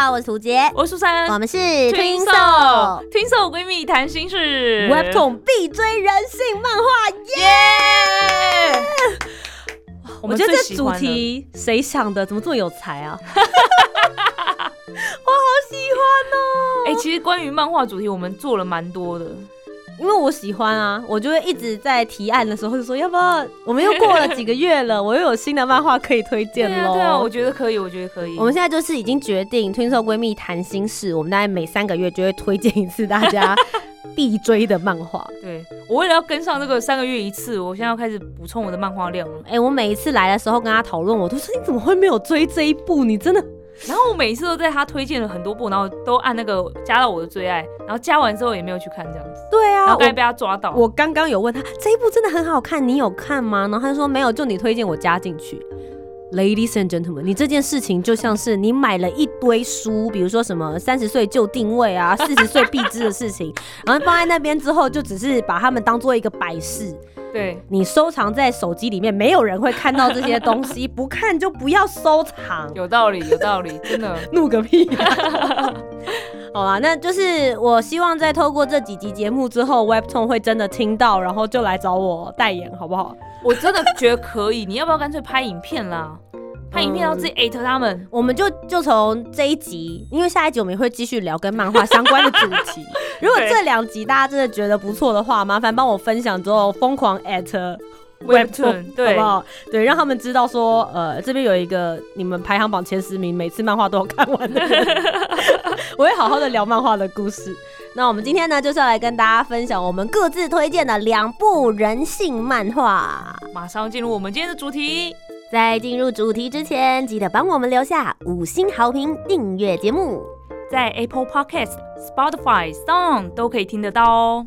好，我是涂杰，我是苏珊，我们是 Twin Soul Twin Soul 闺蜜谈心事，Webtoon 必追人性漫画，耶！我觉得这主题谁想的？怎么这么有才啊？我好喜欢哦！哎，其实关于漫画主题，我们做了蛮多的。因为我喜欢啊，我就会一直在提案的时候就说，要不要？我们又过了几个月了，我又有新的漫画可以推荐喽。对啊，我觉得可以，我觉得可以。我们现在就是已经决定，Twins 闺蜜谈心事，我们大概每三个月就会推荐一次大家 必追的漫画。对我为了要跟上这个三个月一次，我现在要开始补充我的漫画量了。哎，我每一次来的时候跟他讨论，我都说你怎么会没有追这一部？你真的。然后我每次都在他推荐了很多部，然后都按那个加到我的最爱，然后加完之后也没有去看这样子。对啊，然后被他抓到。我刚刚有问他这一部真的很好看，你有看吗？然后他就说没有，就你推荐我加进去。Ladies and gentlemen，你这件事情就像是你买了一堆书，比如说什么三十岁就定位啊，四十岁必知的事情，然后放在那边之后，就只是把他们当做一个摆饰。对你收藏在手机里面，没有人会看到这些东西，不看就不要收藏。有道理，有道理，真的 怒个屁！好啦，那就是我希望在透过这几集节目之后，Webtoon 会真的听到，然后就来找我代言，好不好？我真的觉得可以，你要不要干脆拍影片啦？拍影片要自己艾特他们，我们就就从这一集，因为下一集我们也会继续聊跟漫画相关的主题。如果这两集大家真的觉得不错的话，麻烦帮我分享之后疯狂艾特 Webtoon，好不好？对，让他们知道说，呃，这边有一个你们排行榜前十名，每次漫画都有看完的人，我会好好的聊漫画的故事。那我们今天呢，就是要来跟大家分享我们各自推荐的两部人性漫画。马上进入我们今天的主题。在进入主题之前，记得帮我们留下五星好评，订阅节目，在 Apple Podcast、Spotify、Song 都可以听得到哦。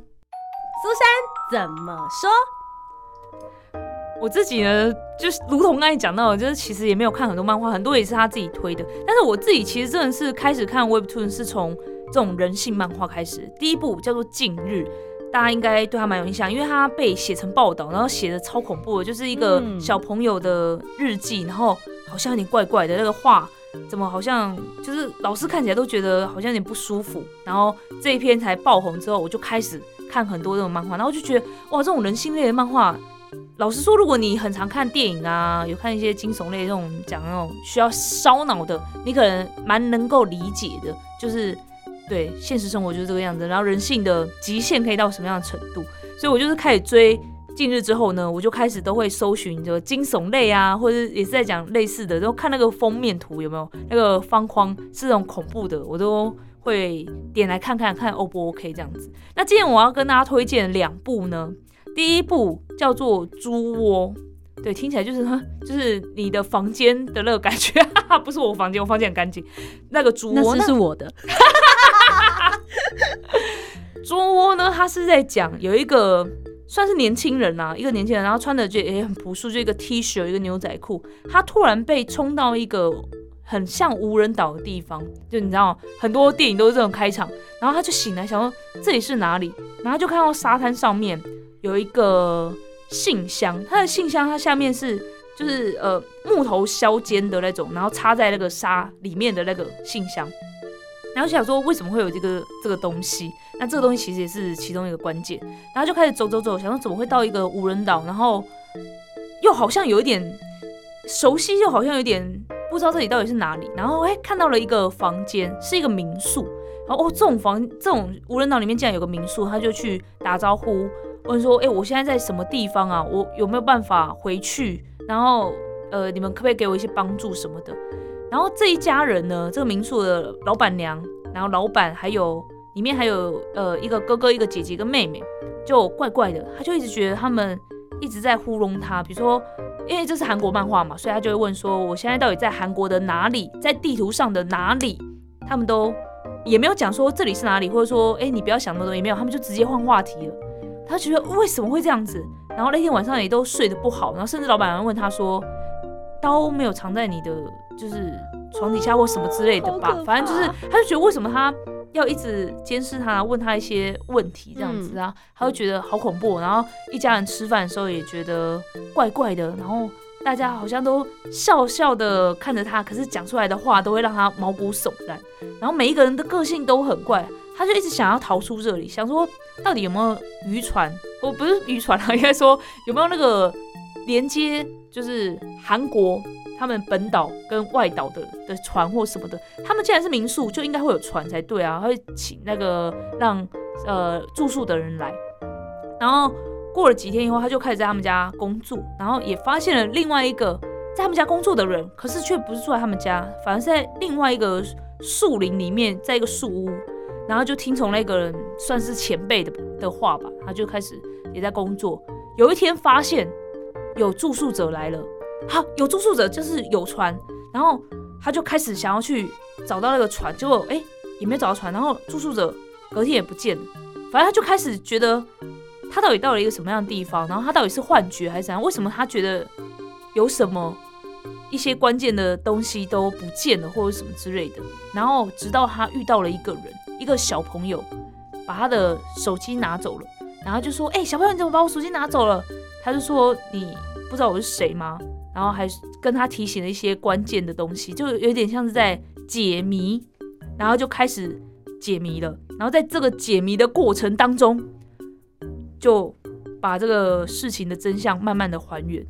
苏珊怎么说？我自己呢，就是如同刚才讲到的，就是其实也没有看很多漫画，很多也是他自己推的。但是我自己其实真的是开始看 Webtoon 是从这种人性漫画开始，第一部叫做《近日》。大家应该对他蛮有印象，因为他被写成报道，然后写的超恐怖的，就是一个小朋友的日记，然后好像有点怪怪的，那个画怎么好像就是老师看起来都觉得好像有点不舒服。然后这一篇才爆红之后，我就开始看很多这种漫画，然后就觉得哇，这种人性类的漫画，老实说，如果你很常看电影啊，有看一些惊悚类这种讲那种需要烧脑的，你可能蛮能够理解的，就是。对，现实生活就是这个样子。然后人性的极限可以到什么样的程度？所以我就是开始追近日之后呢，我就开始都会搜寻这个惊悚类啊，或者也是在讲类似的，然后看那个封面图有没有那个方框是那种恐怖的，我都会点来看看看 O 不 OK 这样子。那今天我要跟大家推荐两部呢，第一部叫做《猪窝》，对，听起来就是 就是你的房间的那个感觉，不是我房间，我房间很干净。那个猪窝那是我的。猪窝呢？他是在讲有一个算是年轻人啊，一个年轻人，然后穿的就也很朴素，就一个 T 恤，一个牛仔裤。他突然被冲到一个很像无人岛的地方，就你知道，很多电影都是这种开场。然后他就醒来，想说这里是哪里？然后就看到沙滩上面有一个信箱，他的信箱它下面是就是呃木头削尖的那种，然后插在那个沙里面的那个信箱。然后想说为什么会有这个这个东西？那这个东西其实也是其中一个关键。然后就开始走走走，想说怎么会到一个无人岛？然后又好像有一点熟悉，又好像有点不知道这里到底是哪里。然后哎，看到了一个房间，是一个民宿。然后哦，这种房这种无人岛里面竟然有个民宿，他就去打招呼，问说：哎，我现在在什么地方啊？我有没有办法回去？然后呃，你们可不可以给我一些帮助什么的？然后这一家人呢，这个民宿的老板娘，然后老板还有里面还有呃一个哥哥、一个姐姐、一个妹妹，就怪怪的。他就一直觉得他们一直在糊弄他。比如说，因为这是韩国漫画嘛，所以他就会问说：“我现在到底在韩国的哪里？在地图上的哪里？”他们都也没有讲说这里是哪里，或者说哎、你不要想那么多，也没有，他们就直接换话题了。他觉得为什么会这样子？然后那天晚上也都睡得不好，然后甚至老板还问他说，刀没有藏在你的就是床底下或什么之类的吧反正就是他就觉得为什么他要一直监视他，问他一些问题这样子啊，他会觉得好恐怖。然后一家人吃饭的时候也觉得怪怪的，然后大家好像都笑笑的看着他，可是讲出来的话都会让他毛骨悚然。然后每一个人的个性都很怪，他就一直想要逃出这里，想说到底有没有渔船，我不是渔船啊，应该说有没有那个连接，就是韩国他们本岛跟外岛的的船或什么的。他们既然是民宿，就应该会有船才对啊，会请那个让呃住宿的人来。然后过了几天以后，他就开始在他们家工作，然后也发现了另外一个在他们家工作的人，可是却不是住在他们家，反而是在另外一个树林里面，在一个树屋，然后就听从那个人算是前辈的的话吧，他就开始也在工作。有一天发现有住宿者来了，好，有住宿者就是有船，然后他就开始想要去找到那个船，结果哎、也没找到船，然后住宿者隔天也不见了，反正他就开始觉得他到底到了一个什么样的地方，然后他到底是幻觉还是怎样？为什么他觉得有什么一些关键的东西都不见了，或者什么之类的？然后直到他遇到了一个人，一个小朋友，把他的手机拿走了，然后就说：“哎、小朋友，你怎么把我手机拿走了？”他就说：“你不知道我是谁吗？”然后还跟他提醒了一些关键的东西，就有点像是在解谜，然后就开始解谜了。然后在这个解谜的过程当中，就把这个事情的真相慢慢的还原。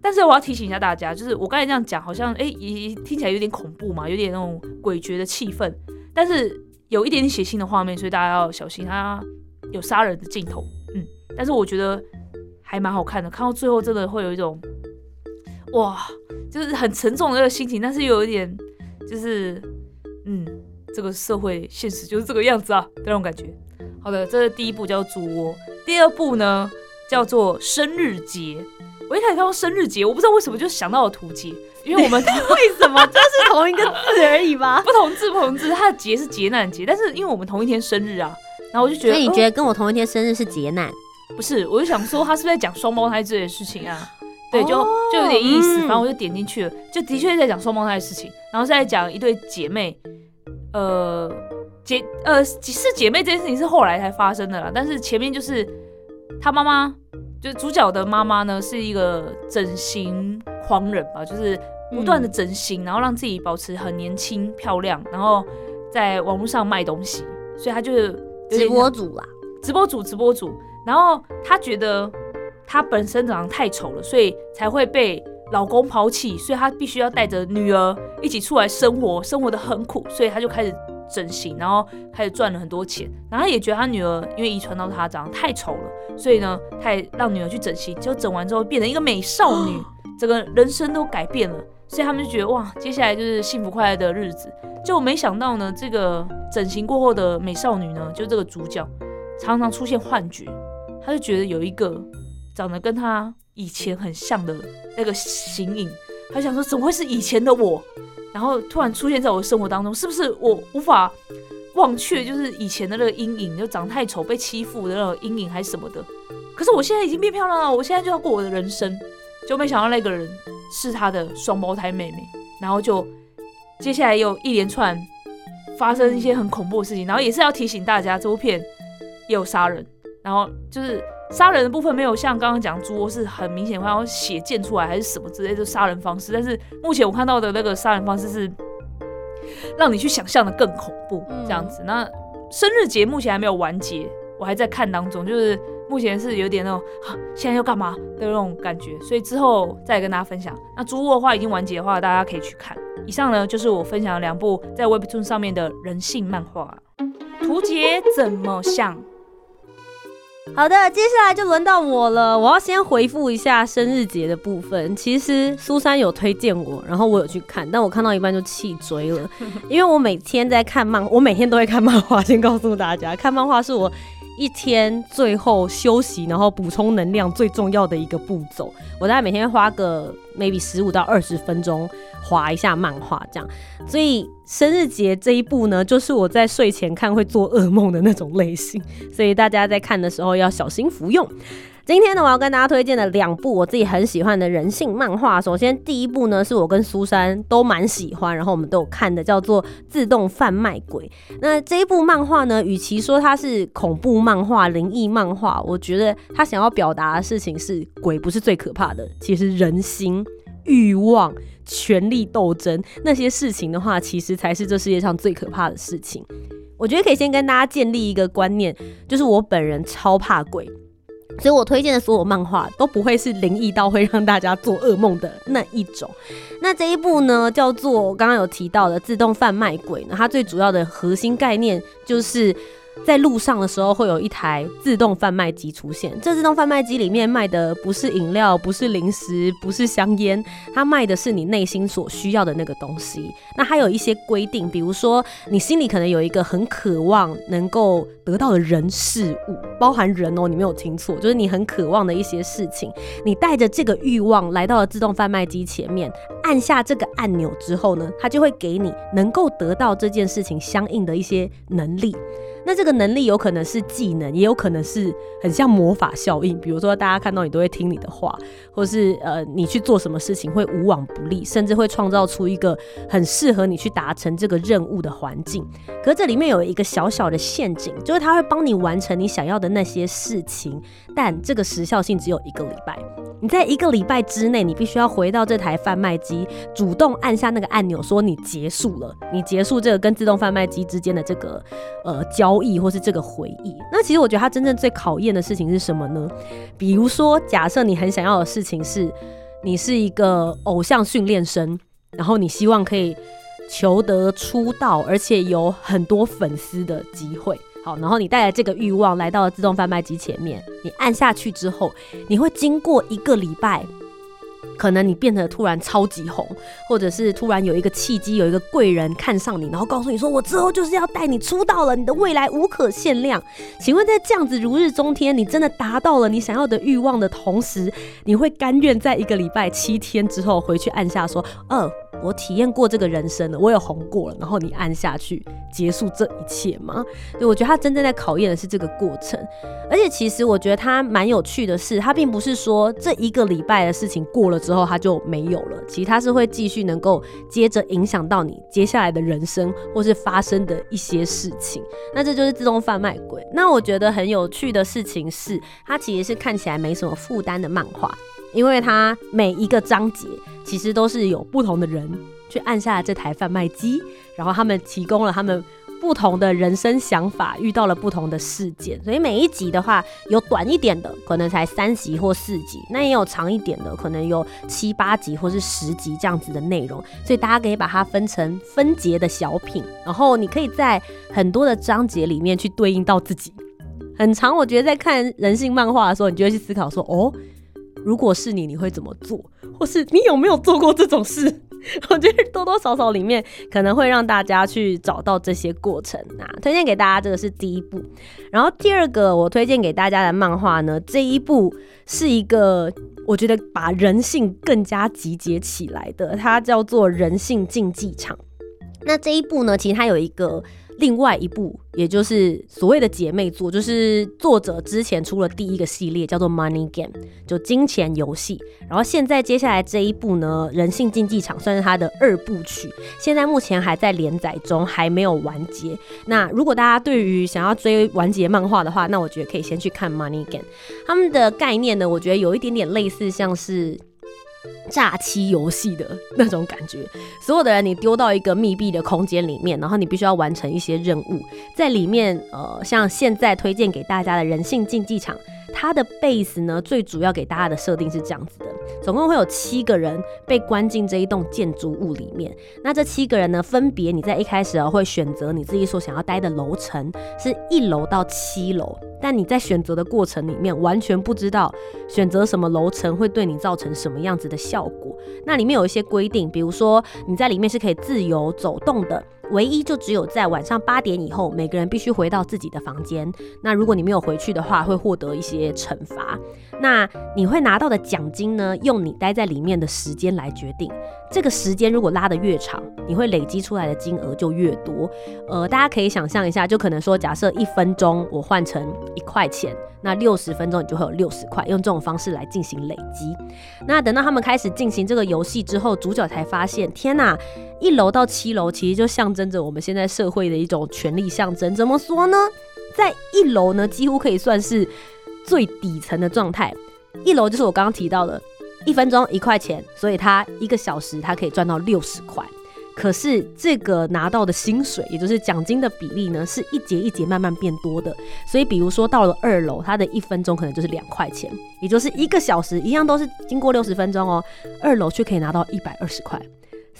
但是我要提醒一下大家，就是我刚才这样讲，好像哎也听起来有点恐怖嘛，有点那种诡谲的气氛，但是有一点点血腥的画面，所以大家要小心，他有杀人的镜头，嗯，但是我觉得还蛮好看的，看到最后真的会有一种哇，就是很沉重的那个心情，但是又有一点就是嗯，这个社会现实就是这个样子啊的那种感觉。好的，这是第一部叫猪窝，第二部呢叫做生日节。我一开始看到生日节，我不知道为什么就想到了图节，因为我们 为什么？这是同一个字而已吧？不同字不同字，它的节是劫难节，但是因为我们同一天生日啊，然后我就觉得，所以你觉得、得跟我同一天生日是劫难？不是？我就想说他是不是在讲双胞胎这件事情啊？对，就哦就有点意思，嗯反正我就点进去了，就的确是在讲双胞胎的事情，然后是在讲一对姐妹，呃，姐呃是姐妹这件事情是后来才发生的啦，但是前面就是她妈妈，就是主角的妈妈呢是一个整形狂人吧，就是不断的整形，然后让自己保持很年轻漂亮，然后在网络上卖东西，所以她就是直播像主啦，直播主，直播主。然后她觉得她本身长得太丑了，所以才会被老公抛弃，所以她必须要带着女儿一起出来生活，生活的很苦，所以她就开始整形，然后开始赚了很多钱。然后她也觉得她女儿因为遗传到她长得太丑了，所以呢，她也让女儿去整形，结果整完之后变成一个美少女，整个人生都改变了。所以他们就觉得哇，接下来就是幸福快乐的日子。就没想到呢，这个整形过后的美少女呢，就这个主角常常出现幻觉，他就觉得有一个长得跟他以前很像的那个形影，他想说怎么会是以前的我？然后突然出现在我的生活当中，是不是我无法忘却，就是以前的那个阴影，就长太丑被欺负的那种阴影还是什么的？可是我现在已经变漂亮了，我现在就要过我的人生，就没想到那个人是他的双胞胎妹妹，然后就接下来又一连串发生一些很恐怖的事情，然后也是要提醒大家，这部片也有杀人，然后就是杀人的部分没有像刚刚讲猪窝是很明显会要血溅出来还是什么之类的杀人方式，但是目前我看到的那个杀人方式是让你去想象的更恐怖嗯这样子。那生日节目前还没有完结，我还在看当中，就是目前是有点那种啊现在要干嘛的那种感觉，所以之后再跟大家分享。那猪窝的话已经完结的话，大家可以去看。以上呢就是我分享的两部在 Webtoon 上面的人性漫画。图杰怎么想？好的，接下来就轮到我了。我要先回复一下生日节的部分。其实苏珊有推荐我，然后我有去看，但我看到一半就弃追了，因为我每天在看漫，我每天都会看漫画。先告诉大家，看漫画是我一天最后休息，然后补充能量最重要的一个步骤。我大概每天花个 maybe 十五到二十分钟划一下漫画，这样。所以生日节这一步呢，就是我在睡前看会做噩梦的那种类型，所以大家在看的时候要小心服用。今天呢，我要跟大家推荐的两部我自己很喜欢的人性漫画。首先，第一部呢是我跟苏珊都蛮喜欢，然后我们都有看的，叫做《自动贩卖鬼》。那这一部漫画呢，与其说它是恐怖漫画、灵异漫画，我觉得它想要表达的事情是鬼不是最可怕的，其实人心、欲望、权力斗争那些事情的话，其实才是这世界上最可怕的事情。我觉得可以先跟大家建立一个观念，就是我本人超怕鬼。所以我推荐的所有漫画都不会是灵异到会让大家做噩梦的那一种。那这一部呢，叫做刚刚有提到的自动贩卖鬼呢，它最主要的核心概念就是。在路上的时候，会有一台自动贩卖机出现。这自动贩卖机里面卖的不是饮料，不是零食，不是香烟，它卖的是你内心所需要的那个东西。那还有一些规定，比如说你心里可能有一个很渴望能够得到的人事物，包含人哦，你没有听错，就是你很渴望的一些事情。你带着这个欲望来到了自动贩卖机前面，按下这个按钮之后呢，它就会给你能够得到这件事情相应的一些能力。那这个能力有可能是技能，也有可能是很像魔法效应。比如说，大家看到你都会听你的话，或是呃，你去做什么事情会无往不利，甚至会创造出一个很适合你去达成这个任务的环境。可这里面有一个小小的陷阱，就是它会帮你完成你想要的那些事情，但这个时效性只有一个礼拜。你在一个礼拜之内，你必须要回到这台贩卖机，主动按下那个按钮，说你结束了，你结束这个跟自动贩卖机之间的这个呃交易，或是这个回忆。那其实我觉得它真正最考验的事情是什么呢？比如说，假设你很想要的事情是，你是一个偶像训练生，然后你希望可以求得出道，而且有很多粉丝的机会。好，然后你带着这个欲望来到了自动贩卖机前面，你按下去之后，你会经过一个礼拜，可能你变得突然超级红，或者是突然有一个契机，有一个贵人看上你，然后告诉你说，我之后就是要带你出道了，你的未来无可限量。请问在这样子如日中天，你真的达到了你想要的欲望的同时，你会甘愿在一个礼拜七天之后回去按下说，哦。我体验过这个人生了，我有红过了，然后你按下去结束这一切吗？对，我觉得他真正在考验的是这个过程。而且其实我觉得他蛮有趣的是，他并不是说这一个礼拜的事情过了之后他就没有了，其实他是会继续能够接着影响到你接下来的人生或是发生的一些事情。那这就是自动贩卖鬼。那我觉得很有趣的事情是，它其实是看起来没什么负担的漫画。因为它每一个章节其实都是有不同的人去按下这台贩卖机，然后他们提供了他们不同的人生想法，遇到了不同的事件，所以每一集的话有短一点的，可能才三集或四集，那也有长一点的，可能有七八集或是十集这样子的内容，所以大家可以把它分成分节的小品，然后你可以在很多的章节里面去对应到自己。很长，我觉得在看人性漫画的时候，你就会去思考说，哦。如果是你，你会怎么做？或是你有没有做过这种事？我觉得多多少少里面可能会让大家去找到这些过程啊。推荐给大家，这个是第一部。然后第二个我推荐给大家的漫画呢，这一部是一个我觉得把人性更加集结起来的，它叫做《人性竞技场》。那这一部呢，其实它有一个。另外一部，也就是所谓的姐妹作，就是作者之前出了第一个系列，叫做《Money Game》，就金钱游戏。然后现在接下来这一部呢，《人性竞技场》算是它的二部曲，现在目前还在连载中，还没有完结。那如果大家对于想要追完结漫画的话，那我觉得可以先去看《Money Game》。他们的概念呢，我觉得有一点点类似，像是。诈欺游戏的那种感觉，所有的人你丢到一个密闭的空间里面，然后你必须要完成一些任务，在里面，呃，像现在推荐给大家的人性竞技场，它的 base 呢，最主要给大家的设定是这样子的，总共会有七个人被关进这一栋建筑物里面，那这七个人呢，分别你在一开始啊会选择你自己所想要待的楼层，是一楼到七楼。但你在选择的过程里面，完全不知道选择什么楼层会对你造成什么样子的效果。那里面有一些规定，比如说你在里面是可以自由走动的，唯一就只有在晚上八点以后，每个人必须回到自己的房间。那如果你没有回去的话，会获得一些惩罚。那你会拿到的奖金呢？用你待在里面的时间来决定。这个时间如果拉得越长，你会累积出来的金额就越多。呃，大家可以想象一下，就可能说，假设一分钟我换成一块钱，那六十分钟你就会有六十块。用这种方式来进行累积。那等到他们开始进行这个游戏之后，主角才发现，天哪！一楼到七楼其实就象征着我们现在社会的一种权力象征。怎么说呢？在一楼呢，几乎可以算是最底层的状态。一楼就是我刚刚提到的，一分钟一块钱，所以他一个小时他可以赚到六十块。可是这个拿到的薪水，也就是奖金的比例呢，是一节一节慢慢变多的。所以比如说到了二楼，他的一分钟可能就是两块钱，也就是一个小时一样都是经过六十分钟哦，二楼却可以拿到一百二十块。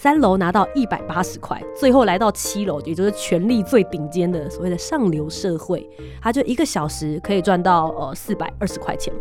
三楼拿到一百八十块，最后来到七楼，也就是权力最顶尖的所谓的上流社会，他就一个小时可以赚到呃四百二十块钱。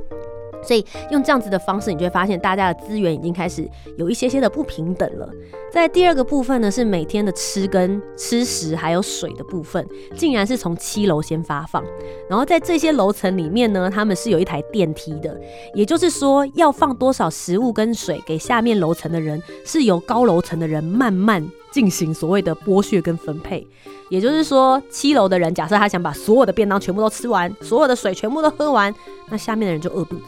所以用这样子的方式，你就会发现大家的资源已经开始有一些些的不平等了。在第二个部分呢，是每天的吃跟吃食还有水的部分，竟然是从七楼先发放。然后在这些楼层里面呢，他们是有一台电梯的，也就是说要放多少食物跟水给下面楼层的人，是由高楼层的人慢慢进行所谓的剥削跟分配。也就是说，七楼的人假设他想把所有的便当全部都吃完，所有的水全部都喝完，那下面的人就饿肚子。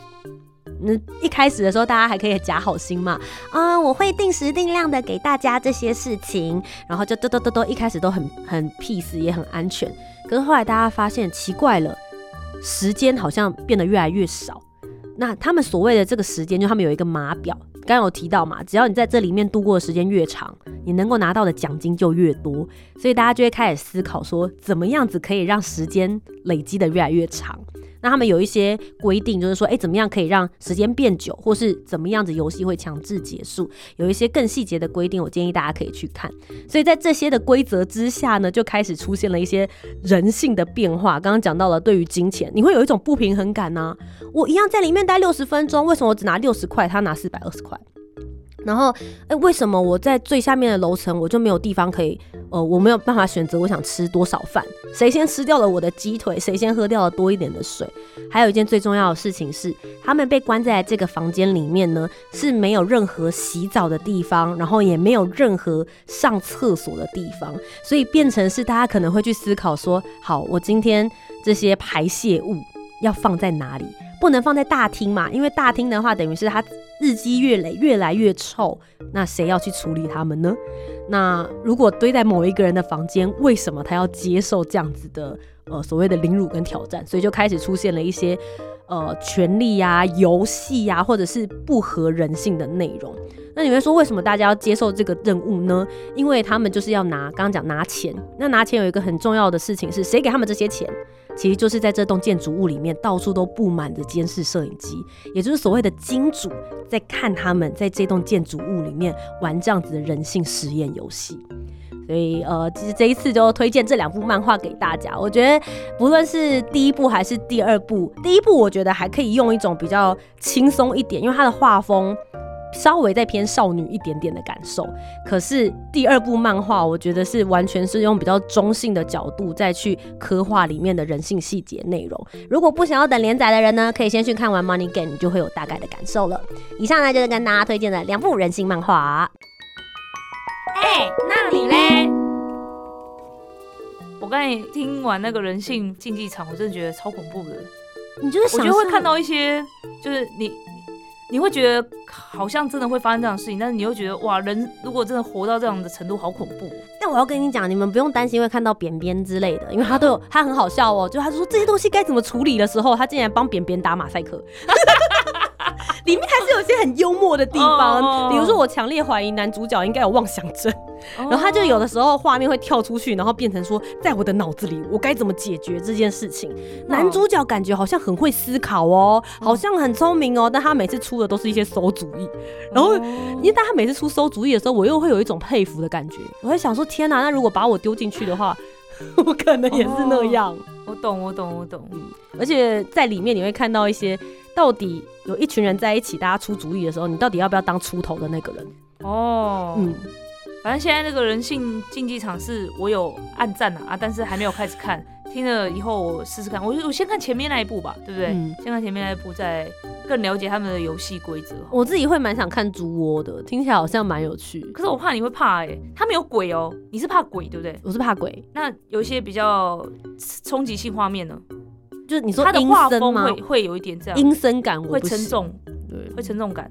那一开始的时候，大家还可以假好心嘛，啊，我会定时定量的给大家这些事情，然后就嘟嘟嘟嘟，一开始都很很 peace，也很安全。可是后来大家发现奇怪了，时间好像变得越来越少。那他们所谓的这个时间，就他们有一个码表，刚刚有提到嘛，只要你在这里面度过的时间越长，你能够拿到的奖金就越多。所以大家就会开始思考说，怎么样子可以让时间累积的越来越长。那他们有一些规定，就是说，哎，怎么样可以让时间变久，或是怎么样子游戏会强制结束？有一些更细节的规定，我建议大家可以去看。所以在这些的规则之下呢，就开始出现了一些人性的变化。刚刚讲到了，对于金钱，你会有一种不平衡感呢。我一样在里面待六十分钟，为什么我只拿六十块，他拿四百二十块？然后，哎，为什么我在最下面的楼层我就没有地方可以？呃，我没有办法选择我想吃多少饭，谁先吃掉了我的鸡腿，谁先喝掉了多一点的水。还有一件最重要的事情是，他们被关在这个房间里面呢，是没有任何洗澡的地方，然后也没有任何上厕所的地方，所以变成是大家可能会去思考说：好，我今天这些排泄物要放在哪里？不能放在大厅嘛？因为大厅的话，等于是它日积月累，越来越臭。那谁要去处理它们呢？那如果堆在某一个人的房间，为什么他要接受这样子的呃所谓的凌辱跟挑战？所以就开始出现了一些呃权力呀、游戏呀，或者是不合人性的内容。那你会说，为什么大家要接受这个任务呢？因为他们就是要拿，刚刚讲拿钱。那拿钱有一个很重要的事情是，谁给他们这些钱？其实就是在这栋建筑物里面，到处都布满着监视摄影机，也就是所谓的金主在看他们在这栋建筑物里面玩这样子的人性实验游戏。所以，呃，其实这一次就推荐这两部漫画给大家。我觉得不论是第一部还是第二部，第一部我觉得还可以用一种比较轻松一点，因为它的画风。稍微再偏少女一点点的感受，可是第二部漫画，我觉得是完全是用比较中性的角度再去刻画里面的人性细节内容。如果不想要等连载的人呢，可以先去看完《Money Game》，你就会有大概的感受了。以上呢就是跟大家推荐的两部人性漫画。哎，那你嘞？我刚才听完那个人性竞技场，我真的觉得超恐怖的。你就是我觉得会看到一些，就是你。你会觉得好像真的会发生这样的事情，但是你又觉得哇，人如果真的活到这样的程度，好恐怖。但我要跟你讲，你们不用担心会看到扁扁之类的，因为他都有，他很好笑哦。就他说这些东西该怎么处理的时候，他竟然帮扁扁打马赛克。里面还是有些很幽默的地方，比如说我强烈怀疑男主角应该有妄想症，然后他就有的时候画面会跳出去，然后变成说在我的脑子里我该怎么解决这件事情。男主角感觉好像很会思考哦，好像很聪明哦，但他每次出的都是一些馊主意。然后因为他每次出馊主意的时候，我又会有一种佩服的感觉。我会想说天哪，那如果把我丢进去的话，我可能也是那样。我懂，我懂，我懂。嗯，而且在里面你会看到一些。到底有一群人在一起，大家出主意的时候，你到底要不要当出头的那个人？哦，嗯，反正现在那个人性竞技场是我有暗赞啊啊，但是还没有开始看。听了以后我试试看，我我先看前面那一部吧，对不对？嗯先看前面那一部，再更了解他们的游戏规则。我自己会蛮想看猪窝的，听起来好像蛮有趣。可是我怕你会怕哎、他们有鬼哦，你是怕鬼对不对？我是怕鬼，那有一些比较冲击性画面呢，就是你说他的画？风会会有一点这样，阴森感我会，沉重，对，会沉重感。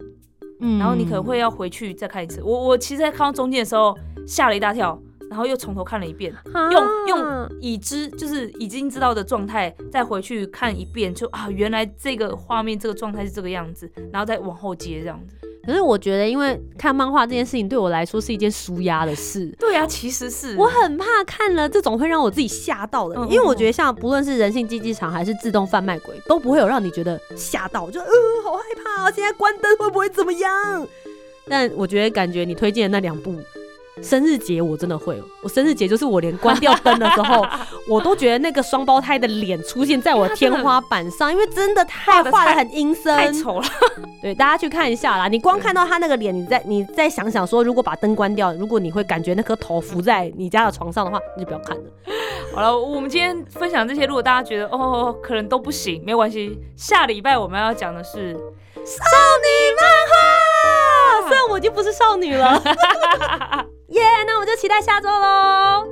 嗯然后你可能会要回去再看一次。我我其实，在看到中间的时候吓了一大跳，然后又从头看了一遍，啊用用已知就是已经知道的状态再回去看一遍，就啊，原来这个画面这个状态是这个样子，然后再往后接这样子。可是我觉得，因为看漫画这件事情对我来说是一件舒压的事。对啊，其实是我很怕看了这种会让我自己吓到的，嗯因为我觉得像不论是人性竞技场还是自动贩卖鬼，都不会有让你觉得吓到，就呃好害怕啊，现在关灯会不会怎么样？但我觉得感觉你推荐的那两部。生日节我真的会哦，我生日节就是我连关掉灯的时候，我都觉得那个双胞胎的脸出现在我的天花板上，因为真的太画的很阴森，太丑了。对，大家去看一下啦。你光看到他那个脸，你再你再想想说，如果把灯关掉，如果你会感觉那颗头浮在你家的床上的话，你就不要看了。好了，我们今天分享这些，如果大家觉得哦可能都不行，没有关系，下礼拜我们要讲的是少女漫画，虽然我已经不是少女了，待下周喽。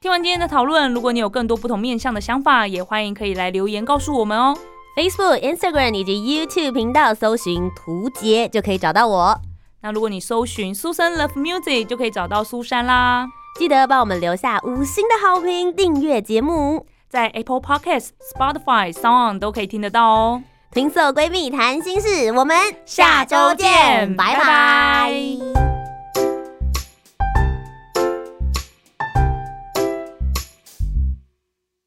听完今天的讨论，如果你有更多不同面向的想法，也欢迎可以来留言告诉我们哦。Facebook、Instagram 以及 YouTube 频道搜寻“图杰”就可以找到我。那如果你搜寻苏珊 Love Music，就可以找到苏珊啦。记得帮我们留下五星的好评，订阅节目。在 Apple Podcast、Spotify、Sound 都可以听得到哦。情色闺蜜谈心事，我们下周见拜拜